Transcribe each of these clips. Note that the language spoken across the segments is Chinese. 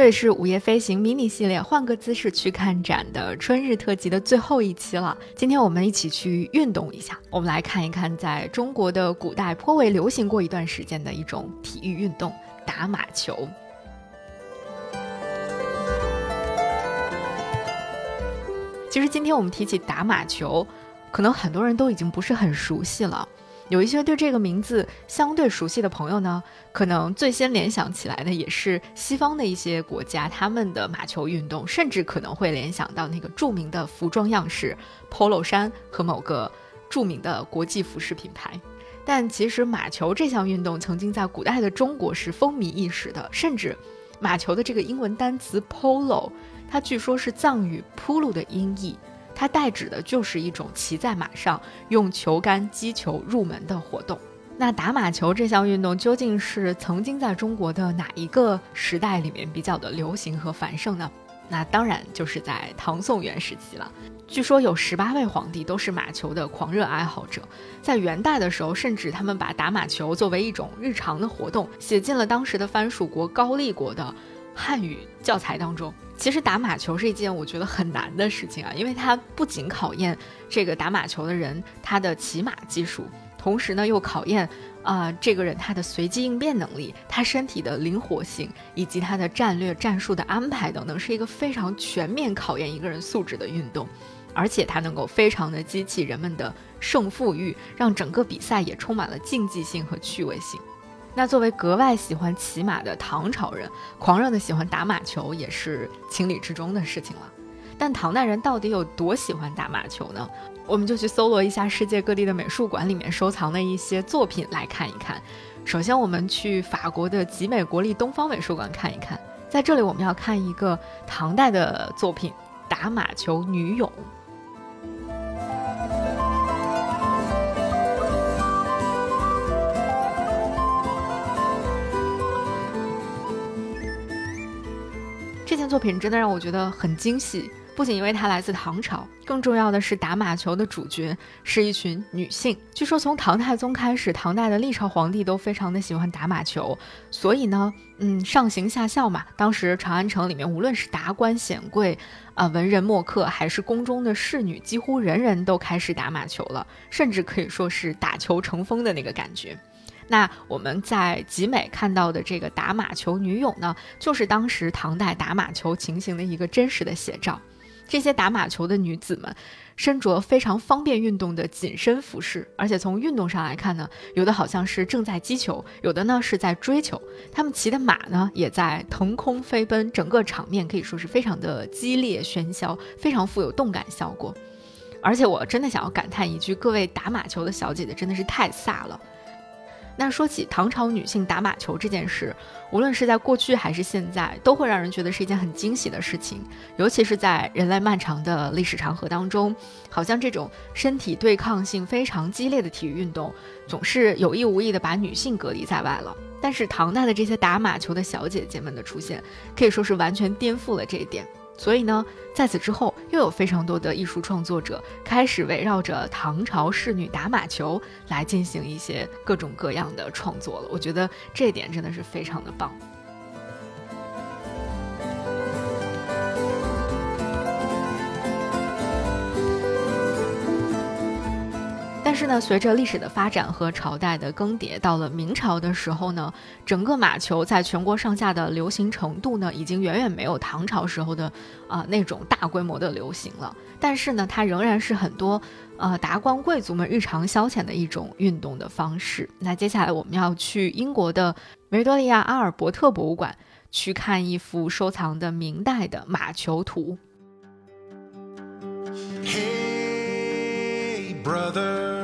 这里是午夜飞行迷你系列，换个姿势去看展的春日特辑的最后一期了。今天我们一起去运动一下，我们来看一看在中国的古代颇为流行过一段时间的一种体育运动——打马球。其实今天我们提起打马球，可能很多人都已经不是很熟悉了。有一些对这个名字相对熟悉的朋友呢，可能最先联想起来的也是西方的一些国家他们的马球运动，甚至可能会联想到那个著名的服装样式 polo 衫和某个著名的国际服饰品牌。但其实马球这项运动曾经在古代的中国是风靡一时的，甚至马球的这个英文单词 polo，它据说是藏语铺路的音译。它代指的就是一种骑在马上用球杆击球入门的活动。那打马球这项运动究竟是曾经在中国的哪一个时代里面比较的流行和繁盛呢？那当然就是在唐宋元时期了。据说有十八位皇帝都是马球的狂热爱好者。在元代的时候，甚至他们把打马球作为一种日常的活动写进了当时的藩属国高丽国的汉语教材当中。其实打马球是一件我觉得很难的事情啊，因为它不仅考验这个打马球的人他的骑马技术，同时呢又考验啊这个人他的随机应变能力、他身体的灵活性以及他的战略战术的安排等等，是一个非常全面考验一个人素质的运动，而且它能够非常的激起人们的胜负欲，让整个比赛也充满了竞技性和趣味性。那作为格外喜欢骑马的唐朝人，狂热的喜欢打马球也是情理之中的事情了。但唐代人到底有多喜欢打马球呢？我们就去搜罗一下世界各地的美术馆里面收藏的一些作品来看一看。首先，我们去法国的集美国立东方美术馆看一看，在这里我们要看一个唐代的作品——打马球女俑。作品真的让我觉得很惊喜，不仅因为它来自唐朝，更重要的是打马球的主角是一群女性。据说从唐太宗开始，唐代的历朝皇帝都非常的喜欢打马球，所以呢，嗯，上行下效嘛。当时长安城里面，无论是达官显贵啊、文人墨客，还是宫中的侍女，几乎人人都开始打马球了，甚至可以说是打球成风的那个感觉。那我们在集美看到的这个打马球女俑呢，就是当时唐代打马球情形的一个真实的写照。这些打马球的女子们身着非常方便运动的紧身服饰，而且从运动上来看呢，有的好像是正在击球，有的呢是在追球。他们骑的马呢也在腾空飞奔，整个场面可以说是非常的激烈喧嚣，非常富有动感效果。而且我真的想要感叹一句，各位打马球的小姐姐真的是太飒了。那说起唐朝女性打马球这件事，无论是在过去还是现在，都会让人觉得是一件很惊喜的事情。尤其是在人类漫长的历史长河当中，好像这种身体对抗性非常激烈的体育运动，总是有意无意的把女性隔离在外了。但是唐代的这些打马球的小姐姐们的出现，可以说是完全颠覆了这一点。所以呢，在此之后，又有非常多的艺术创作者开始围绕着唐朝仕女打马球来进行一些各种各样的创作了。我觉得这一点真的是非常的棒。但是呢，随着历史的发展和朝代的更迭，到了明朝的时候呢，整个马球在全国上下的流行程度呢，已经远远没有唐朝时候的啊那种大规模的流行了。但是呢，它仍然是很多呃达官贵族们日常消遣的一种运动的方式。那接下来我们要去英国的维多利亚阿尔伯特博物馆去看一幅收藏的明代的马球图。he brother.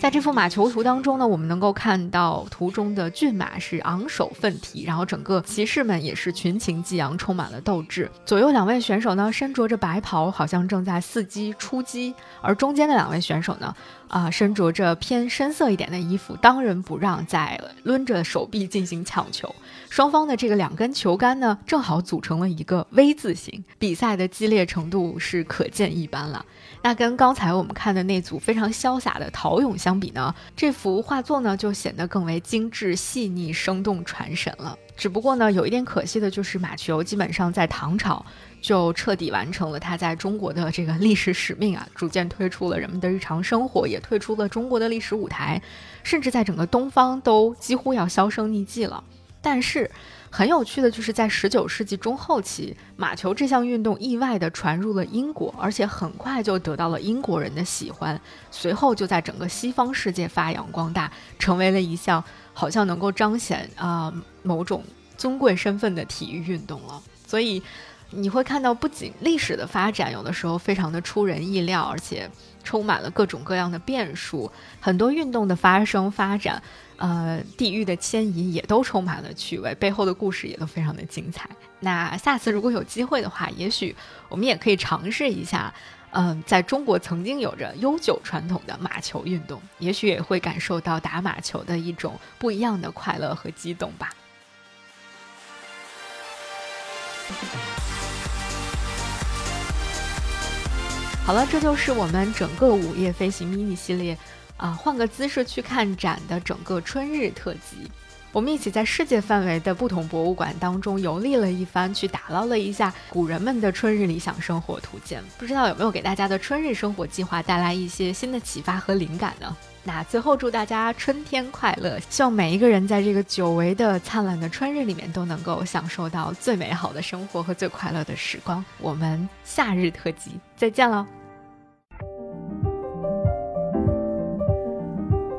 在这幅马球图当中呢，我们能够看到图中的骏马是昂首奋蹄，然后整个骑士们也是群情激昂，充满了斗志。左右两位选手呢，身着着白袍，好像正在伺机出击，而中间的两位选手呢，啊，身着着偏深色一点的衣服，当仁不让，在抡着手臂进行抢球。双方的这个两根球杆呢，正好组成了一个 V 字形，比赛的激烈程度是可见一斑了。那跟刚才我们看的那组非常潇洒的陶俑相。比呢，这幅画作呢就显得更为精致、细腻、生动、传神了。只不过呢，有一点可惜的就是马球基本上在唐朝就彻底完成了它在中国的这个历史使命啊，逐渐退出了人们的日常生活，也退出了中国的历史舞台，甚至在整个东方都几乎要销声匿迹了。但是，很有趣的就是在十九世纪中后期，马球这项运动意外地传入了英国，而且很快就得到了英国人的喜欢，随后就在整个西方世界发扬光大，成为了一项好像能够彰显啊某种尊贵身份的体育运动了。所以，你会看到，不仅历史的发展有的时候非常的出人意料，而且充满了各种各样的变数，很多运动的发生发展。呃，地域的迁移也都充满了趣味，背后的故事也都非常的精彩。那下次如果有机会的话，也许我们也可以尝试一下，嗯，在中国曾经有着悠久传统的马球运动，也许也会感受到打马球的一种不一样的快乐和激动吧。好了，这就是我们整个午夜飞行 mini 系列。啊，换个姿势去看展的整个春日特辑，我们一起在世界范围的不同博物馆当中游历了一番，去打捞了一下古人们的春日理想生活图鉴。不知道有没有给大家的春日生活计划带来一些新的启发和灵感呢？那最后祝大家春天快乐，希望每一个人在这个久违的灿烂的春日里面都能够享受到最美好的生活和最快乐的时光。我们夏日特辑再见喽！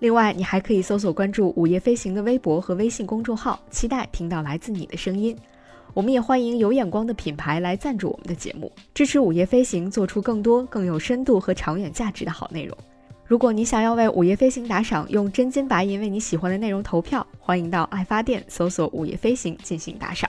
另外，你还可以搜索关注“午夜飞行”的微博和微信公众号，期待听到来自你的声音。我们也欢迎有眼光的品牌来赞助我们的节目，支持“午夜飞行”做出更多更有深度和长远价值的好内容。如果你想要为“午夜飞行”打赏，用真金白银为你喜欢的内容投票，欢迎到爱发电搜索“午夜飞行”进行打赏。